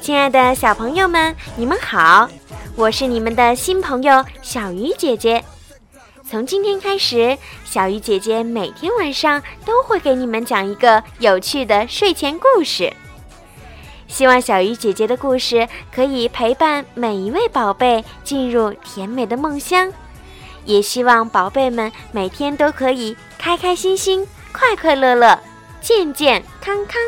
亲爱的小朋友们，你们好！我是你们的新朋友小鱼姐姐。从今天开始，小鱼姐姐每天晚上都会给你们讲一个有趣的睡前故事。希望小鱼姐姐的故事可以陪伴每一位宝贝进入甜美的梦乡，也希望宝贝们每天都可以开开心心、快快乐乐、健健康康。